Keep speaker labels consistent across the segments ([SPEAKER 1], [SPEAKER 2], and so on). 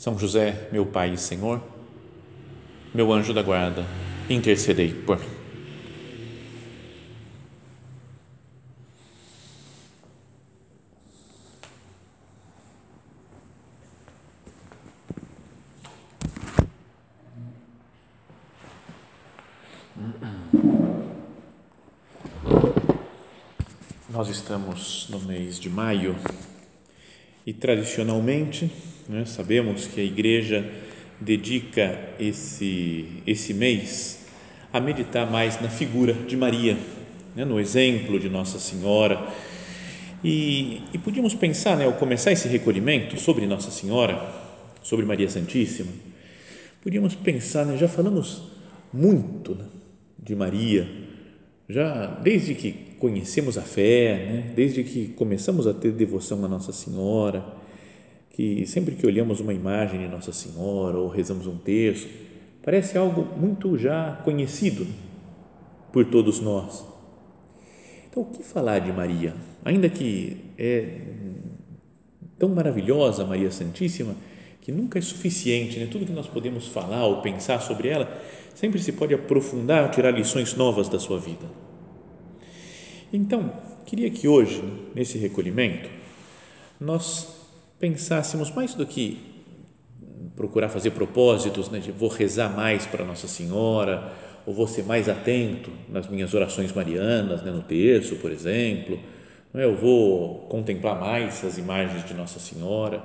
[SPEAKER 1] são José, meu Pai e Senhor, meu anjo da guarda, intercedei por mim. Nós estamos no mês de maio e tradicionalmente né? Sabemos que a igreja dedica esse, esse mês a meditar mais na figura de Maria, né? no exemplo de Nossa Senhora. E, e podíamos pensar, né, ao começar esse recolhimento sobre Nossa Senhora, sobre Maria Santíssima, podíamos pensar, né, já falamos muito né, de Maria, já desde que conhecemos a fé, né, desde que começamos a ter devoção a Nossa Senhora, que sempre que olhamos uma imagem de Nossa Senhora ou rezamos um texto, parece algo muito já conhecido por todos nós. Então, o que falar de Maria? Ainda que é tão maravilhosa Maria Santíssima, que nunca é suficiente, né? tudo que nós podemos falar ou pensar sobre ela, sempre se pode aprofundar, tirar lições novas da sua vida. Então, queria que hoje, nesse recolhimento, nós pensássemos mais do que procurar fazer propósitos, né, de vou rezar mais para Nossa Senhora, ou vou ser mais atento nas minhas orações marianas, né, no terço, por exemplo, não é? eu vou contemplar mais as imagens de Nossa Senhora,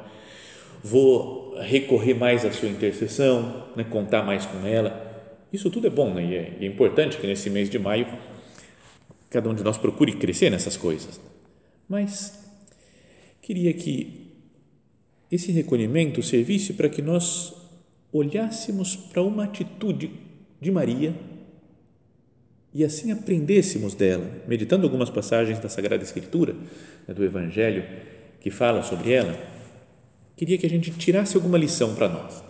[SPEAKER 1] vou recorrer mais à sua intercessão, né, contar mais com ela. Isso tudo é bom né, e, é, é importante que nesse mês de maio cada um de nós procure crescer nessas coisas. Mas queria que esse recolhimento servisse para que nós olhássemos para uma atitude de Maria e assim aprendêssemos dela, meditando algumas passagens da Sagrada Escritura, né, do Evangelho, que fala sobre ela, queria que a gente tirasse alguma lição para nós.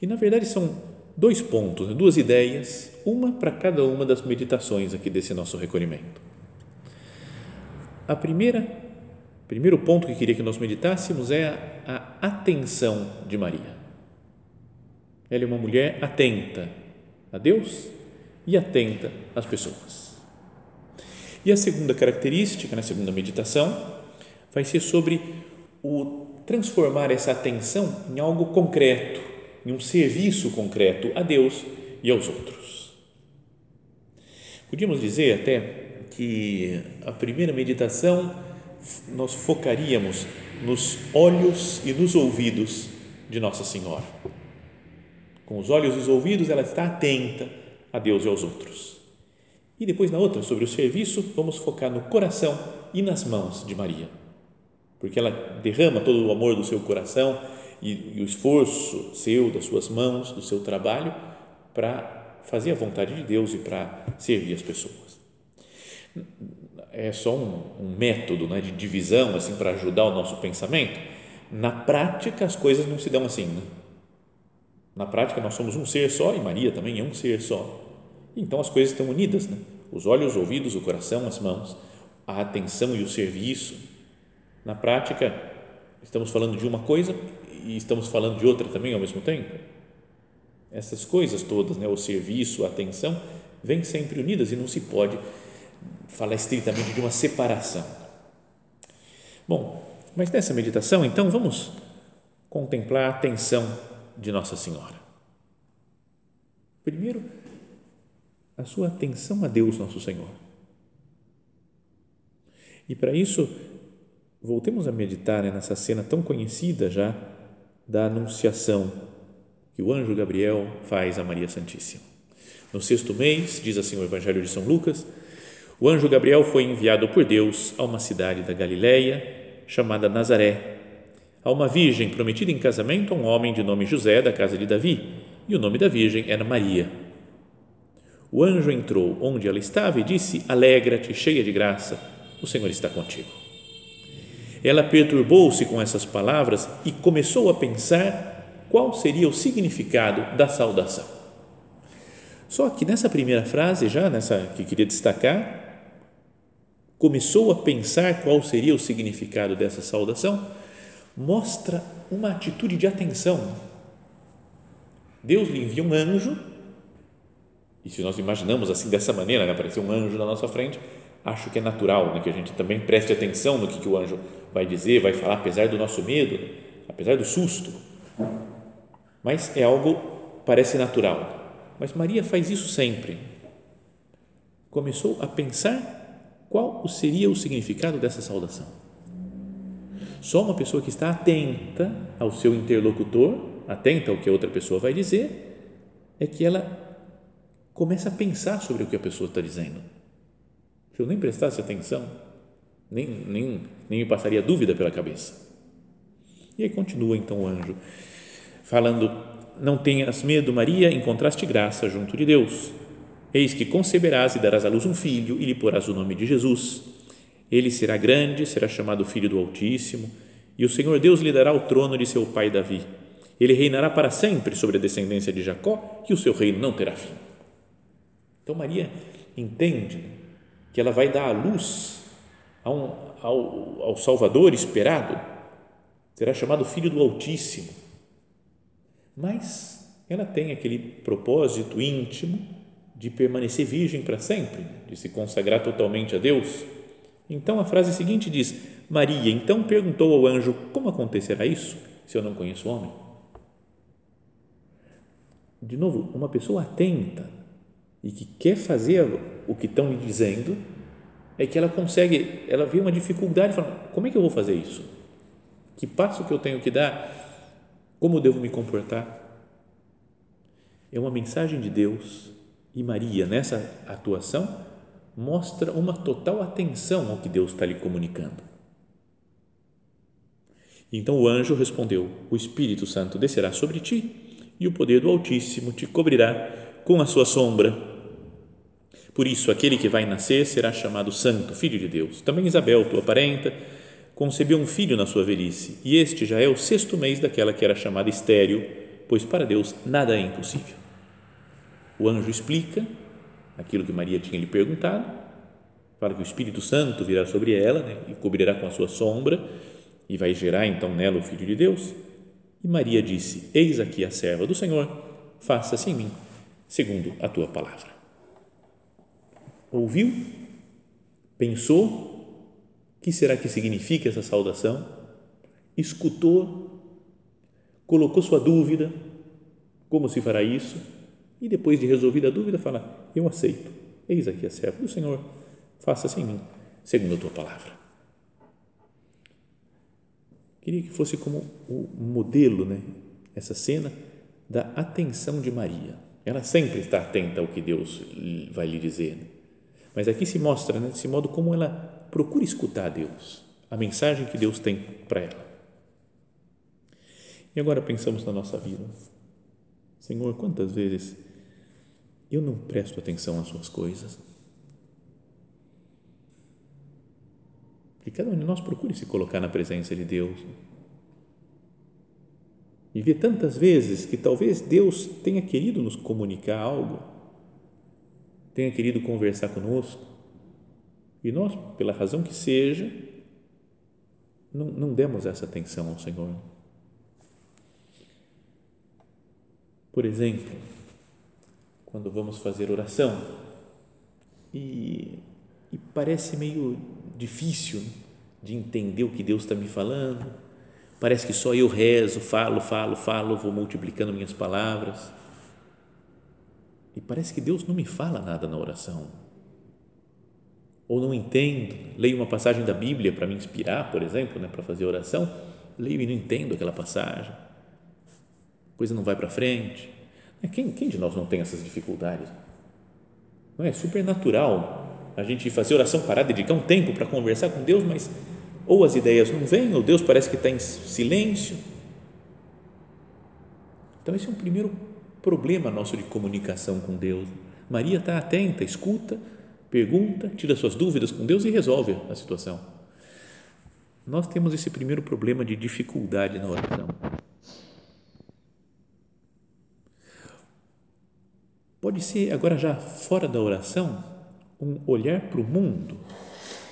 [SPEAKER 1] E na verdade são dois pontos, né, duas ideias, uma para cada uma das meditações aqui desse nosso recolhimento. A primeira primeiro ponto que queria que nós meditássemos é a, a atenção de Maria. Ela é uma mulher atenta a Deus e atenta às pessoas. E a segunda característica, na segunda meditação, vai ser sobre o transformar essa atenção em algo concreto, em um serviço concreto a Deus e aos outros. Podíamos dizer até que a primeira meditação nós focaríamos nos olhos e nos ouvidos de Nossa Senhora. Com os olhos e os ouvidos, ela está atenta a Deus e aos outros. E depois, na outra, sobre o serviço, vamos focar no coração e nas mãos de Maria, porque ela derrama todo o amor do seu coração e, e o esforço seu, das suas mãos, do seu trabalho, para fazer a vontade de Deus e para servir as pessoas é só um, um método né, de divisão assim para ajudar o nosso pensamento. Na prática, as coisas não se dão assim. Né? Na prática, nós somos um ser só e Maria também é um ser só. Então, as coisas estão unidas, né? os olhos, os ouvidos, o coração, as mãos, a atenção e o serviço. Na prática, estamos falando de uma coisa e estamos falando de outra também ao mesmo tempo. Essas coisas todas, né, o serviço, a atenção, vêm sempre unidas e não se pode falar estritamente de uma separação. Bom, mas nessa meditação, então, vamos contemplar a atenção de Nossa Senhora. Primeiro, a sua atenção a Deus, nosso Senhor. E para isso, voltemos a meditar nessa cena tão conhecida já da Anunciação que o anjo Gabriel faz a Maria Santíssima. No sexto mês, diz assim o Evangelho de São Lucas, o anjo Gabriel foi enviado por Deus a uma cidade da Galiléia chamada Nazaré, a uma virgem prometida em casamento a um homem de nome José, da casa de Davi, e o nome da virgem era Maria. O anjo entrou onde ela estava e disse: Alegra-te, cheia de graça, o Senhor está contigo. Ela perturbou-se com essas palavras e começou a pensar qual seria o significado da saudação. Só que nessa primeira frase, já nessa que queria destacar, começou a pensar qual seria o significado dessa saudação, mostra uma atitude de atenção. Deus lhe envia um anjo, e se nós imaginamos assim dessa maneira, né, aparecer um anjo na nossa frente, acho que é natural né, que a gente também preste atenção no que, que o anjo vai dizer, vai falar, apesar do nosso medo, apesar do susto. Mas é algo, parece natural. Mas Maria faz isso sempre. Começou a pensar qual seria o significado dessa saudação. Só uma pessoa que está atenta ao seu interlocutor, atenta ao que a outra pessoa vai dizer, é que ela começa a pensar sobre o que a pessoa está dizendo se eu nem prestasse atenção, nem, nem, nem me passaria dúvida pela cabeça. E aí continua então o anjo, falando: Não tenhas medo, Maria, encontraste graça junto de Deus. Eis que conceberás e darás à luz um filho, e lhe porás o nome de Jesus. Ele será grande, será chamado Filho do Altíssimo, e o Senhor Deus lhe dará o trono de seu pai Davi. Ele reinará para sempre sobre a descendência de Jacó, e o seu reino não terá fim. Então Maria entende que ela vai dar a luz ao, ao, Salvador esperado, será chamado Filho do Altíssimo. Mas ela tem aquele propósito íntimo de permanecer virgem para sempre, de se consagrar totalmente a Deus. Então a frase seguinte diz: Maria então perguntou ao anjo: Como acontecerá isso se eu não conheço o homem? De novo, uma pessoa atenta e que quer fazer o que estão lhe dizendo, é que ela consegue, ela vê uma dificuldade, fala, como é que eu vou fazer isso? Que passo que eu tenho que dar? Como eu devo me comportar? É uma mensagem de Deus e Maria, nessa atuação, mostra uma total atenção ao que Deus está lhe comunicando. Então o anjo respondeu: O Espírito Santo descerá sobre ti e o poder do Altíssimo te cobrirá com a sua sombra por isso, aquele que vai nascer será chamado Santo, Filho de Deus. Também Isabel, tua parenta, concebeu um filho na sua velhice, e este já é o sexto mês daquela que era chamada estéril, pois para Deus nada é impossível. O anjo explica aquilo que Maria tinha lhe perguntado, fala que o Espírito Santo virá sobre ela né, e cobrirá com a sua sombra, e vai gerar então nela o Filho de Deus. E Maria disse: Eis aqui a serva do Senhor, faça-se em mim, segundo a tua palavra ouviu, pensou, o que será que significa essa saudação? Escutou, colocou sua dúvida, como se fará isso? E depois de resolvida a dúvida, fala: Eu aceito, eis aqui a serva do Senhor, faça-se em mim, segundo a tua palavra. Queria que fosse como o modelo, né? Essa cena da atenção de Maria. Ela sempre está atenta ao que Deus vai lhe dizer. Mas aqui se mostra, né, desse modo, como ela procura escutar Deus, a mensagem que Deus tem para ela. E agora pensamos na nossa vida. Senhor, quantas vezes eu não presto atenção às suas coisas? Que cada um de nós procure se colocar na presença de Deus. E ver tantas vezes que talvez Deus tenha querido nos comunicar algo tenha querido conversar conosco e nós, pela razão que seja, não, não demos essa atenção ao Senhor. Por exemplo, quando vamos fazer oração e, e parece meio difícil de entender o que Deus está me falando, parece que só eu rezo, falo, falo, falo, vou multiplicando minhas palavras e parece que Deus não me fala nada na oração. Ou não entendo, leio uma passagem da Bíblia para me inspirar, por exemplo, né, para fazer oração, leio e não entendo aquela passagem. A coisa não vai para frente. Quem, quem de nós não tem essas dificuldades? Não é super natural a gente fazer oração parar, dedicar um tempo para conversar com Deus, mas ou as ideias não vêm, ou Deus parece que está em silêncio. Então, esse é um primeiro problema nosso de comunicação com Deus. Maria está atenta, escuta, pergunta, tira suas dúvidas com Deus e resolve a situação. Nós temos esse primeiro problema de dificuldade na oração. Pode ser, agora já fora da oração, um olhar para o mundo,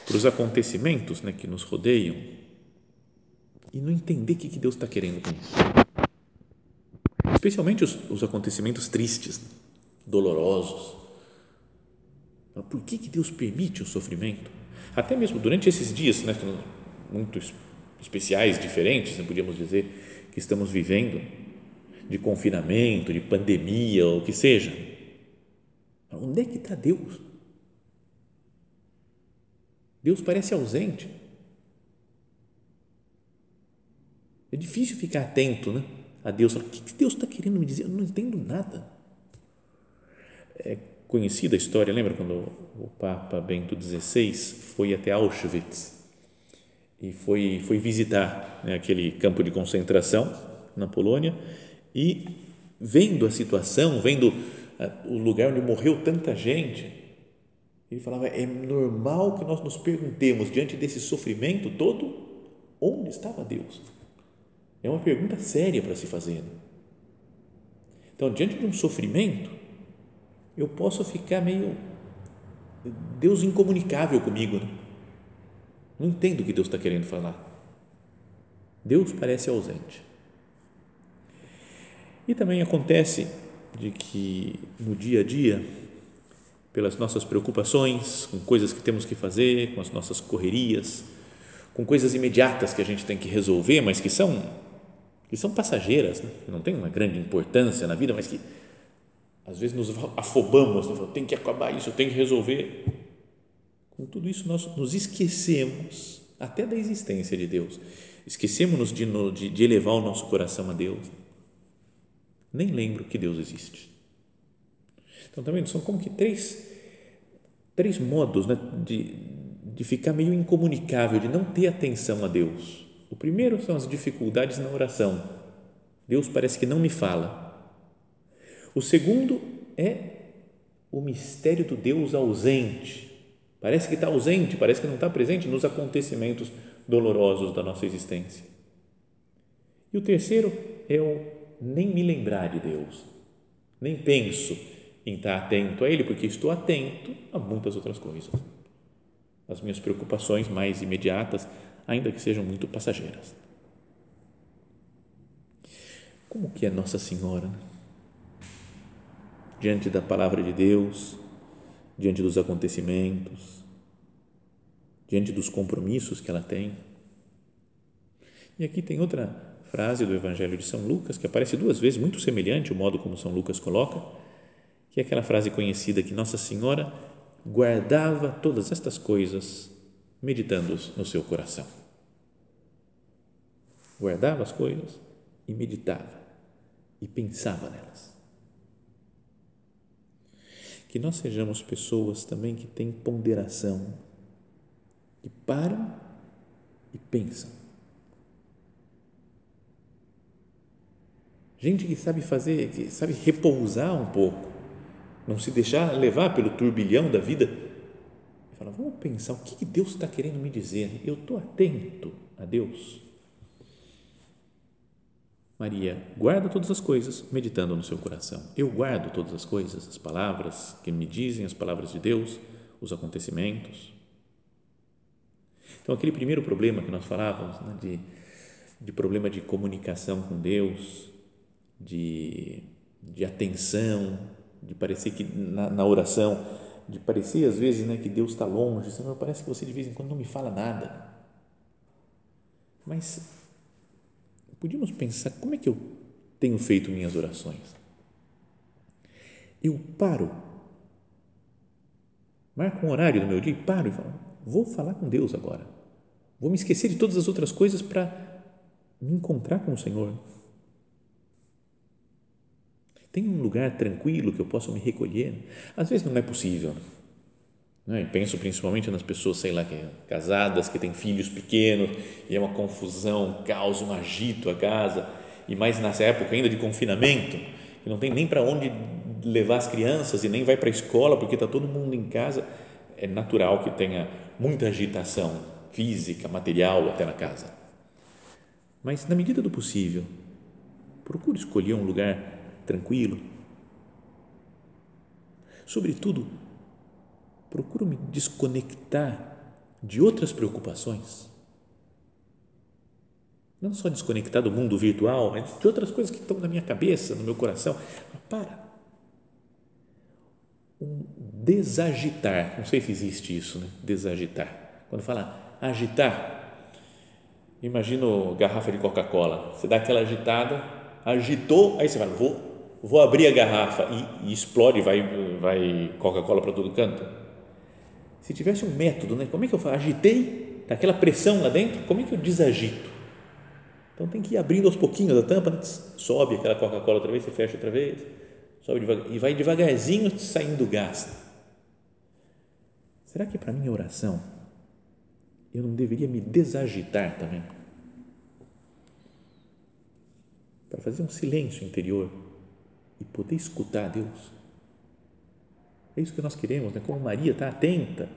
[SPEAKER 1] para os acontecimentos né, que nos rodeiam e não entender o que Deus está querendo com isso. Especialmente os, os acontecimentos tristes, dolorosos. Por que, que Deus permite o sofrimento? Até mesmo durante esses dias, né, muito especiais, diferentes, né, podíamos dizer, que estamos vivendo, de confinamento, de pandemia, ou o que seja. Onde é que está Deus? Deus parece ausente. É difícil ficar atento né, a Deus. O que Deus está querendo me dizer? Eu não entendo nada. É conhecida a história, lembra quando o Papa Bento XVI foi até Auschwitz e foi, foi visitar né, aquele campo de concentração na Polônia e vendo a situação, vendo o lugar onde morreu tanta gente, ele falava: é normal que nós nos perguntemos, diante desse sofrimento todo, onde estava Deus? É uma pergunta séria para se fazer. Então, diante de um sofrimento, eu posso ficar meio. Deus incomunicável comigo. Né? Não entendo o que Deus está querendo falar. Deus parece ausente. E também acontece de que no dia a dia, pelas nossas preocupações, com coisas que temos que fazer, com as nossas correrias, com coisas imediatas que a gente tem que resolver, mas que são que são passageiras, né? que não têm uma grande importância na vida, mas que às vezes nos afobamos, né? tem que acabar isso, tenho que resolver. Com tudo isso nós nos esquecemos até da existência de Deus, esquecemos de, de, de elevar o nosso coração a Deus nem lembro que Deus existe. Então, também são como que três, três modos né, de, de ficar meio incomunicável, de não ter atenção a Deus. O primeiro são as dificuldades na oração. Deus parece que não me fala. O segundo é o mistério do Deus ausente. Parece que está ausente, parece que não está presente nos acontecimentos dolorosos da nossa existência. E o terceiro é o nem me lembrar de Deus, nem penso em estar atento a Ele, porque estou atento a muitas outras coisas. As minhas preocupações mais imediatas, ainda que sejam muito passageiras. Como que é Nossa Senhora? Né? Diante da palavra de Deus, diante dos acontecimentos, diante dos compromissos que ela tem. E aqui tem outra frase do Evangelho de São Lucas, que aparece duas vezes, muito semelhante o modo como São Lucas coloca, que é aquela frase conhecida que Nossa Senhora guardava todas estas coisas meditando no seu coração. Guardava as coisas e meditava e pensava nelas. Que nós sejamos pessoas também que têm ponderação, que param e pensam Gente que sabe fazer, que sabe repousar um pouco, não se deixar levar pelo turbilhão da vida. E fala, vamos pensar, o que Deus está querendo me dizer? Eu estou atento a Deus. Maria, guarda todas as coisas, meditando no seu coração. Eu guardo todas as coisas, as palavras que me dizem, as palavras de Deus, os acontecimentos. Então, aquele primeiro problema que nós falávamos, né, de, de problema de comunicação com Deus, de, de atenção, de parecer que na, na, oração, de parecer às vezes né, que Deus está longe, parece que você de vez em quando não me fala nada. Mas podíamos pensar como é que eu tenho feito minhas orações? Eu paro, marco um horário do meu dia e paro e falo, vou falar com Deus agora. Vou me esquecer de todas as outras coisas para me encontrar com o Senhor tem um lugar tranquilo que eu possa me recolher? Às vezes não é possível. Né? penso principalmente nas pessoas, sei lá, que, casadas, que têm filhos pequenos, e é uma confusão, um caos, um agito a casa, e mais nessa época ainda de confinamento, que não tem nem para onde levar as crianças e nem vai para a escola porque está todo mundo em casa, é natural que tenha muita agitação física, material até na casa. Mas na medida do possível, procure escolher um lugar tranquilo. Sobretudo, procuro me desconectar de outras preocupações. Não só desconectar do mundo virtual, mas de outras coisas que estão na minha cabeça, no meu coração. Para. Um desagitar. Não sei se existe isso, né? Desagitar. Quando fala agitar, imagina garrafa de Coca-Cola. Você dá aquela agitada, agitou, aí você fala, vou, vou abrir a garrafa e, e explode, vai, vai Coca-Cola para todo canto se tivesse um método, né? como é que eu? Agitei, aquela pressão lá dentro, como é que eu desagito? Então tem que ir abrindo aos pouquinhos a tampa, né? sobe aquela Coca-Cola outra vez, você fecha outra vez, sobe devagar, e vai devagarzinho saindo o gás. Será que para minha oração eu não deveria me desagitar também? Para fazer um silêncio interior e poder escutar Deus é isso que nós queremos, né? como Maria está atenta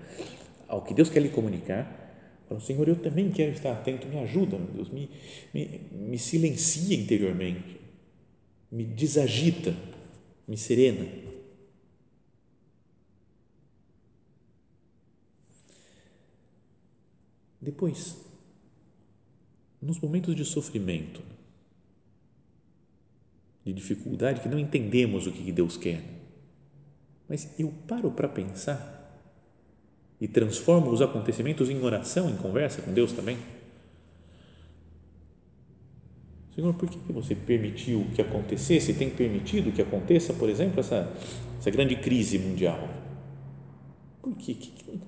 [SPEAKER 1] ao que Deus quer lhe comunicar. Fala, Senhor, eu também quero estar atento, me ajuda, meu Deus, me, me, me silencia interiormente, me desagita, me serena. Depois, nos momentos de sofrimento, de dificuldade, que não entendemos o que Deus quer, mas eu paro para pensar e transformo os acontecimentos em oração, em conversa com Deus também. Senhor, por que você permitiu que acontecesse, tem permitido que aconteça, por exemplo, essa, essa grande crise mundial? Por quê? O que, que,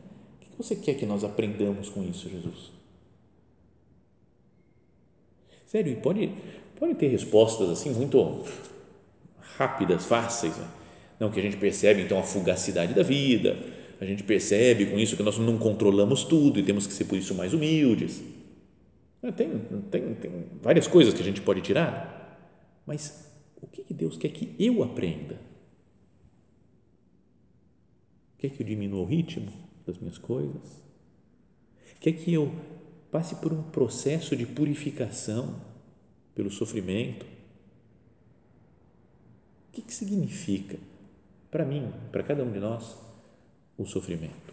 [SPEAKER 1] você quer que nós aprendamos com isso, Jesus? Sério, e pode, pode ter respostas assim muito rápidas, fáceis. Né? Não, que a gente percebe então a fugacidade da vida, a gente percebe com isso que nós não controlamos tudo e temos que ser por isso mais humildes. É, tem, tem, tem várias coisas que a gente pode tirar, mas o que Deus quer que eu aprenda? Quer que eu diminua o ritmo das minhas coisas? Quer que eu passe por um processo de purificação pelo sofrimento? O que, que significa? Para mim, para cada um de nós, o sofrimento.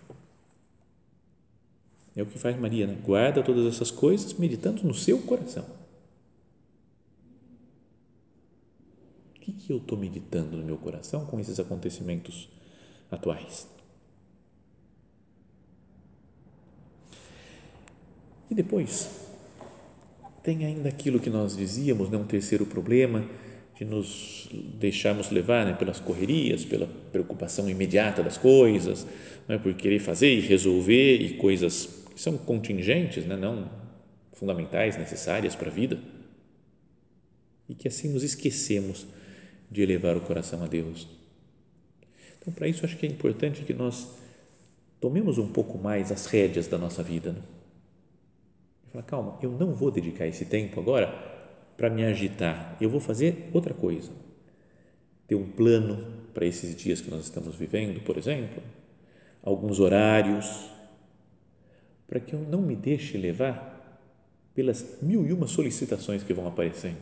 [SPEAKER 1] É o que faz Maria, né? guarda todas essas coisas meditando no seu coração. O que, que eu estou meditando no meu coração com esses acontecimentos atuais? E depois, tem ainda aquilo que nós dizíamos, né? um terceiro problema, de nos deixarmos levar né, pelas correrias, pela preocupação imediata das coisas, né, por querer fazer e resolver e coisas que são contingentes, né, não fundamentais, necessárias para a vida, e que assim nos esquecemos de elevar o coração a Deus. Então, para isso, acho que é importante que nós tomemos um pouco mais as rédeas da nossa vida. Né? E falar, calma, eu não vou dedicar esse tempo agora para me agitar. Eu vou fazer outra coisa. Ter um plano para esses dias que nós estamos vivendo, por exemplo, alguns horários, para que eu não me deixe levar pelas mil e uma solicitações que vão aparecendo.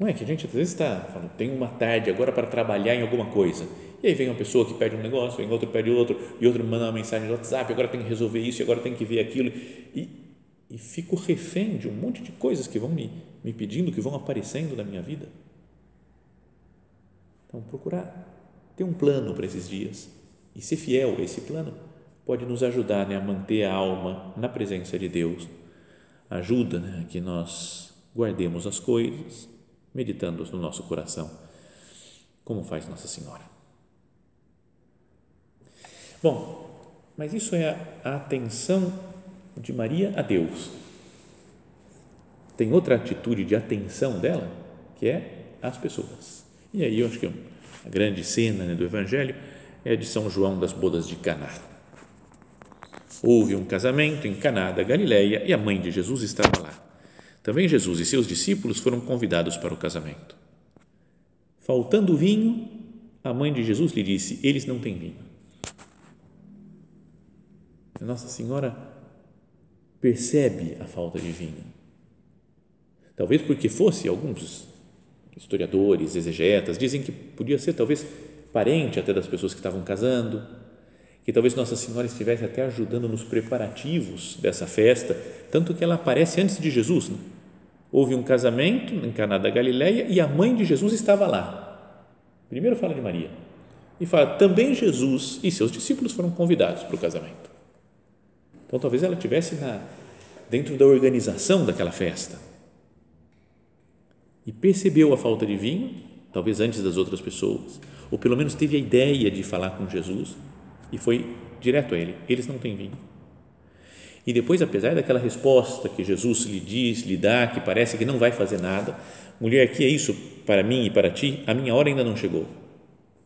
[SPEAKER 1] Não é que a gente às vezes está falando, tem uma tarde agora para trabalhar em alguma coisa. E aí vem uma pessoa que pede um negócio, vem outro pede outro, e outro manda uma mensagem no WhatsApp, agora tem que resolver isso, agora tem que ver aquilo. E e fico refém de um monte de coisas que vão me, me pedindo, que vão aparecendo na minha vida. Então, procurar ter um plano para esses dias e ser fiel a esse plano pode nos ajudar né, a manter a alma na presença de Deus. Ajuda né, que nós guardemos as coisas, meditando no nosso coração, como faz Nossa Senhora. Bom, mas isso é a atenção de Maria a Deus. Tem outra atitude de atenção dela, que é as pessoas. E aí eu acho que a grande cena né, do Evangelho é a de São João das bodas de Caná. Houve um casamento em Caná da Galileia e a mãe de Jesus estava lá. Também Jesus e seus discípulos foram convidados para o casamento. Faltando vinho, a mãe de Jesus lhe disse: Eles não têm vinho. Nossa Senhora percebe a falta de vinho. Talvez porque fosse alguns historiadores, exegetas, dizem que podia ser talvez parente até das pessoas que estavam casando, que talvez Nossa Senhora estivesse até ajudando nos preparativos dessa festa, tanto que ela aparece antes de Jesus. Né? Houve um casamento em Caná da Galileia e a mãe de Jesus estava lá. Primeiro fala de Maria e fala também Jesus e seus discípulos foram convidados para o casamento. Então talvez ela tivesse na dentro da organização daquela festa e percebeu a falta de vinho, talvez antes das outras pessoas, ou pelo menos teve a ideia de falar com Jesus e foi direto a ele: eles não têm vinho. E depois, apesar daquela resposta que Jesus lhe diz, lhe dá, que parece que não vai fazer nada, mulher, que é isso para mim e para ti? A minha hora ainda não chegou.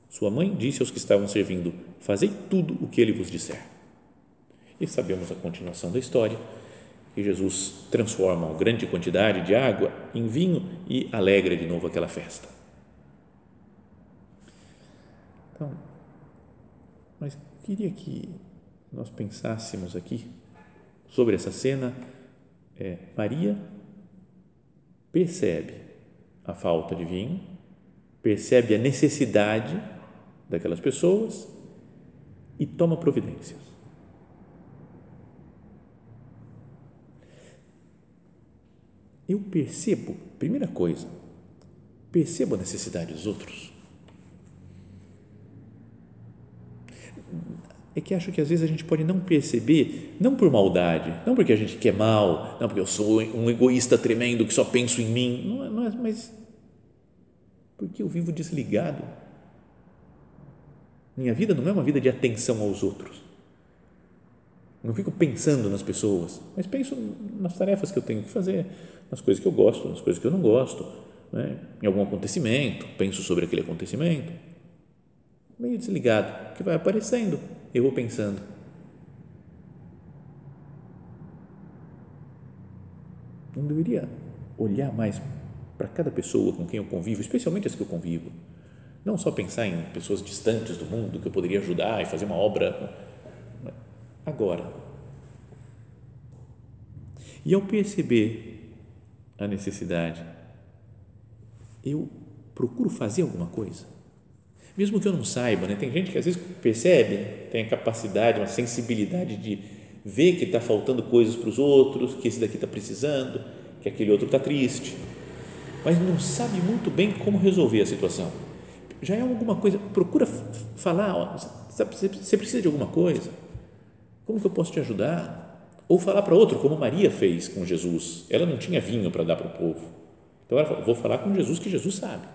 [SPEAKER 1] Sua mãe disse aos que estavam servindo: Fazei tudo o que ele vos disser. E sabemos a continuação da história que Jesus transforma uma grande quantidade de água em vinho e alegra de novo aquela festa. Então, mas queria que nós pensássemos aqui sobre essa cena. É, Maria percebe a falta de vinho, percebe a necessidade daquelas pessoas e toma providências. Eu percebo, primeira coisa, percebo a necessidade dos outros. É que acho que às vezes a gente pode não perceber, não por maldade, não porque a gente quer mal, não porque eu sou um egoísta tremendo que só penso em mim, não é, não é mas porque eu vivo desligado. Minha vida não é uma vida de atenção aos outros. Não fico pensando nas pessoas, mas penso nas tarefas que eu tenho que fazer, nas coisas que eu gosto, nas coisas que eu não gosto, né? em algum acontecimento, penso sobre aquele acontecimento. Meio desligado, que vai aparecendo, eu vou pensando. Não deveria olhar mais para cada pessoa com quem eu convivo, especialmente as que eu convivo. Não só pensar em pessoas distantes do mundo que eu poderia ajudar e fazer uma obra agora. E ao perceber a necessidade, eu procuro fazer alguma coisa. Mesmo que eu não saiba, né? tem gente que às vezes percebe, tem a capacidade, uma sensibilidade de ver que está faltando coisas para os outros, que esse daqui está precisando, que aquele outro está triste, mas não sabe muito bem como resolver a situação. Já é alguma coisa, procura falar, ó, você precisa de alguma coisa? Como que eu posso te ajudar? Ou falar para outro, como Maria fez com Jesus. Ela não tinha vinho para dar para o povo. Então ela falou: vou falar com Jesus que Jesus sabe.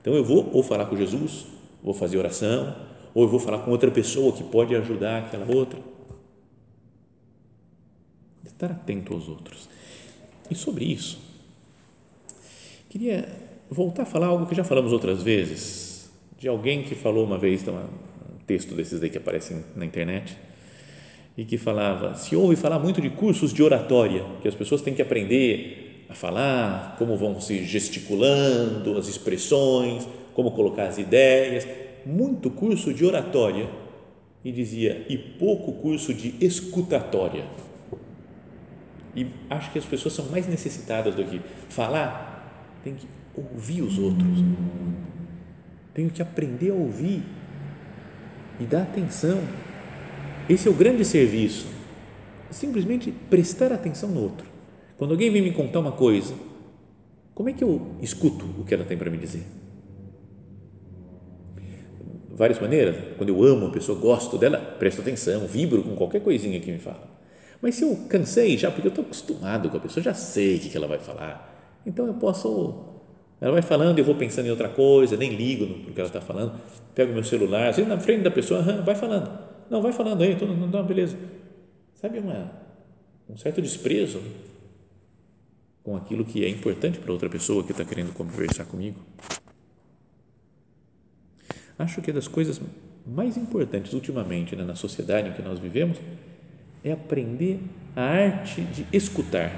[SPEAKER 1] Então eu vou ou falar com Jesus, vou fazer oração, ou eu vou falar com outra pessoa que pode ajudar aquela outra. Estar atento aos outros. E sobre isso, queria voltar a falar algo que já falamos outras vezes, de alguém que falou uma vez, um texto desses aí que aparecem na internet, e que falava, se ouve falar muito de cursos de oratória, que as pessoas têm que aprender a falar, como vão se gesticulando, as expressões, como colocar as ideias, muito curso de oratória e dizia e pouco curso de escutatória. E acho que as pessoas são mais necessitadas do que falar, tem que ouvir os outros. Tenho que aprender a ouvir e dar atenção esse é o grande serviço. Simplesmente prestar atenção no outro. Quando alguém vem me contar uma coisa, como é que eu escuto o que ela tem para me dizer? Várias maneiras. Quando eu amo a pessoa, gosto dela, presto atenção, vibro com qualquer coisinha que me fala. Mas se eu cansei já, porque eu estou acostumado com a pessoa, já sei o que ela vai falar, então eu posso. Ela vai falando, eu vou pensando em outra coisa, nem ligo no que ela está falando, pego meu celular, assim, na frente da pessoa, vai falando não, vai falando aí, tudo, não, beleza. Sabe uma, um certo desprezo com aquilo que é importante para outra pessoa que está querendo conversar comigo. Acho que é das coisas mais importantes ultimamente né, na sociedade em que nós vivemos é aprender a arte de escutar.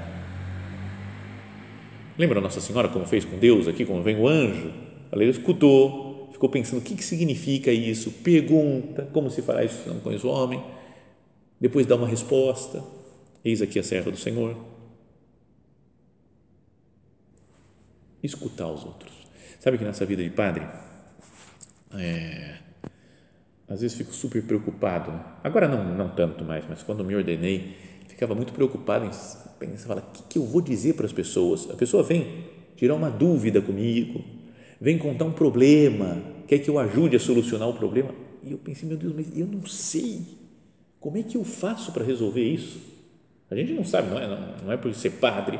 [SPEAKER 1] Lembra Nossa Senhora como fez com Deus aqui, como vem o anjo? Ela escutou, ficou pensando o que, que significa isso, pergunta como se fará isso se não conhece o homem, depois dá uma resposta. Eis aqui a serva do Senhor. Escutar os outros. Sabe que nessa vida de padre, é, às vezes fico super preocupado. Né? Agora não, não tanto mais, mas quando me ordenei, ficava muito preocupado em pensar, o que, que eu vou dizer para as pessoas? A pessoa vem tirar uma dúvida comigo, vem contar um problema, quer que eu ajude a solucionar o problema. E eu pensei, meu Deus, mas eu não sei. Como é que eu faço para resolver isso? A gente não sabe, não é, não, não é por ser padre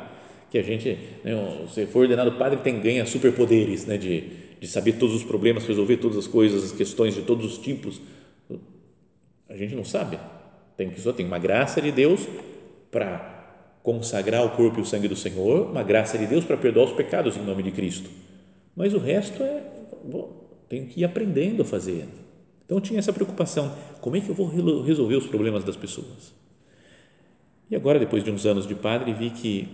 [SPEAKER 1] que a gente, né, se for ordenado padre, tem ganha superpoderes, né, de, de saber todos os problemas, resolver todas as coisas, as questões de todos os tipos. A gente não sabe. Tem que só tem uma graça de Deus para consagrar o corpo e o sangue do Senhor, uma graça de Deus para perdoar os pecados em nome de Cristo. Mas o resto é, bom, tenho que ir aprendendo a fazer. Então tinha essa preocupação, como é que eu vou resolver os problemas das pessoas? E agora, depois de uns anos de padre, vi que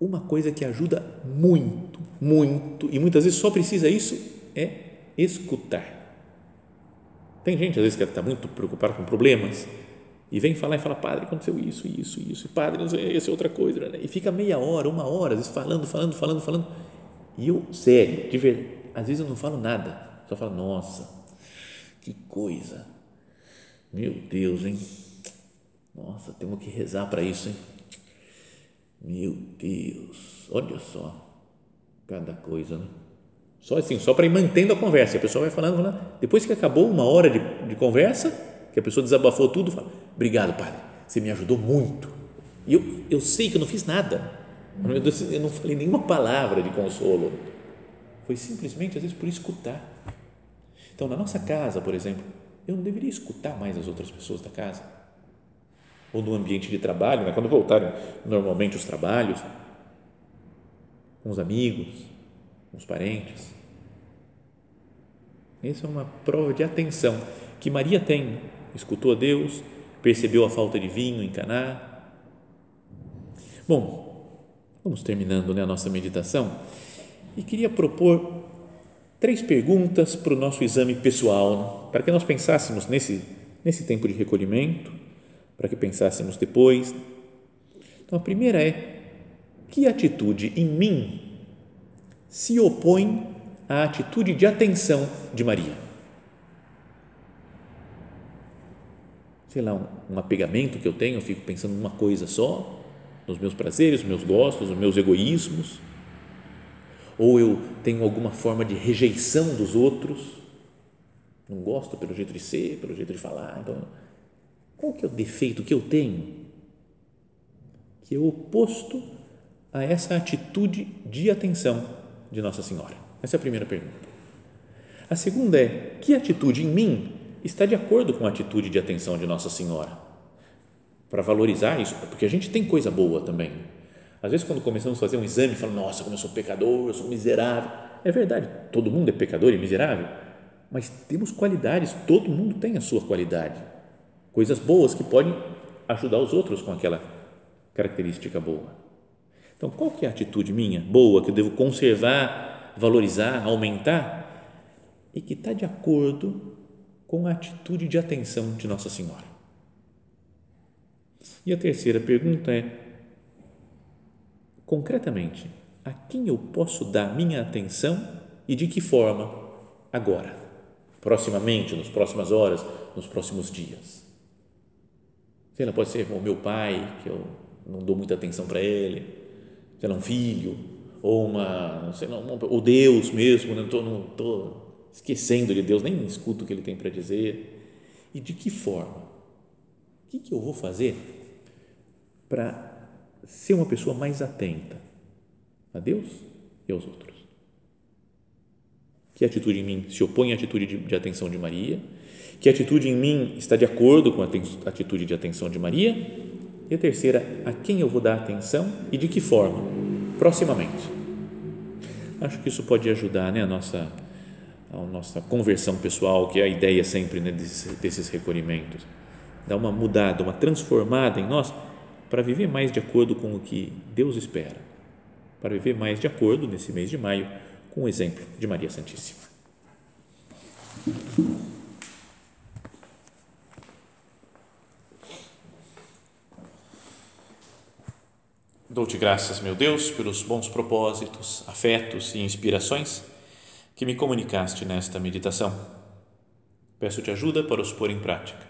[SPEAKER 1] uma coisa que ajuda muito, muito, e muitas vezes só precisa isso, é escutar. Tem gente, às vezes, que está muito preocupada com problemas e vem falar e fala, padre, aconteceu isso, isso, isso, e padre, essa é outra coisa, né? e fica meia hora, uma hora, às vezes, falando, falando, falando, falando, e eu, sério, de verdade, às vezes eu não falo nada, só falo, nossa, que coisa, meu Deus, hein? Nossa, temos que rezar para isso, hein? Meu Deus, olha só, cada coisa, né? Só assim, só para ir mantendo a conversa. A pessoa vai falando, falando. Depois que acabou uma hora de, de conversa, que a pessoa desabafou tudo, fala: Obrigado, padre, você me ajudou muito. E eu, eu sei que eu não fiz nada. Eu não falei nenhuma palavra de consolo. Foi simplesmente, às vezes, por escutar. Então, na nossa casa, por exemplo, eu não deveria escutar mais as outras pessoas da casa ou no ambiente de trabalho, né? quando voltarem normalmente os trabalhos, com os amigos, com os parentes. Essa é uma prova de atenção que Maria tem. Escutou a Deus, percebeu a falta de vinho em Caná. Bom, vamos terminando né, a nossa meditação e queria propor três perguntas para o nosso exame pessoal, né? para que nós pensássemos nesse, nesse tempo de recolhimento para que pensássemos depois. Então, a primeira é: que atitude em mim se opõe à atitude de atenção de Maria? Sei lá, um, um apegamento que eu tenho, eu fico pensando numa coisa só, nos meus prazeres, meus gostos, nos meus egoísmos, ou eu tenho alguma forma de rejeição dos outros, não gosto pelo jeito de ser, pelo jeito de falar, então qual que é o defeito que eu tenho? Que é oposto a essa atitude de atenção de Nossa Senhora. Essa é a primeira pergunta. A segunda é: que atitude em mim está de acordo com a atitude de atenção de Nossa Senhora? Para valorizar isso, porque a gente tem coisa boa também. Às vezes, quando começamos a fazer um exame, falamos: Nossa, como eu sou pecador, eu sou miserável. É verdade, todo mundo é pecador e miserável, mas temos qualidades, todo mundo tem a sua qualidade coisas boas que podem ajudar os outros com aquela característica boa. Então, qual que é a atitude minha boa que eu devo conservar, valorizar, aumentar e que está de acordo com a atitude de atenção de Nossa Senhora? E a terceira pergunta é: concretamente, a quem eu posso dar minha atenção e de que forma agora, proximamente, nas próximas horas, nos próximos dias? Sei lá, pode ser o meu pai, que eu não dou muita atenção para ele, sei lá, um filho, ou uma, sei lá, ou Deus mesmo, estou não tô esquecendo de Deus, nem escuto o que ele tem para dizer. E de que forma? Que, que eu vou fazer para ser uma pessoa mais atenta a Deus e aos outros? Que atitude em mim se opõe à atitude de, de atenção de Maria? que atitude em mim está de acordo com a atitude de atenção de Maria. E a terceira, a quem eu vou dar atenção e de que forma, proximamente. Acho que isso pode ajudar né, a, nossa, a nossa conversão pessoal, que é a ideia sempre né, desses, desses recolhimentos. Dá uma mudada, uma transformada em nós para viver mais de acordo com o que Deus espera, para viver mais de acordo, nesse mês de maio, com o exemplo de Maria Santíssima. Dou-te graças, meu Deus, pelos bons propósitos, afetos e inspirações que me comunicaste nesta meditação. Peço-te ajuda para os pôr em prática.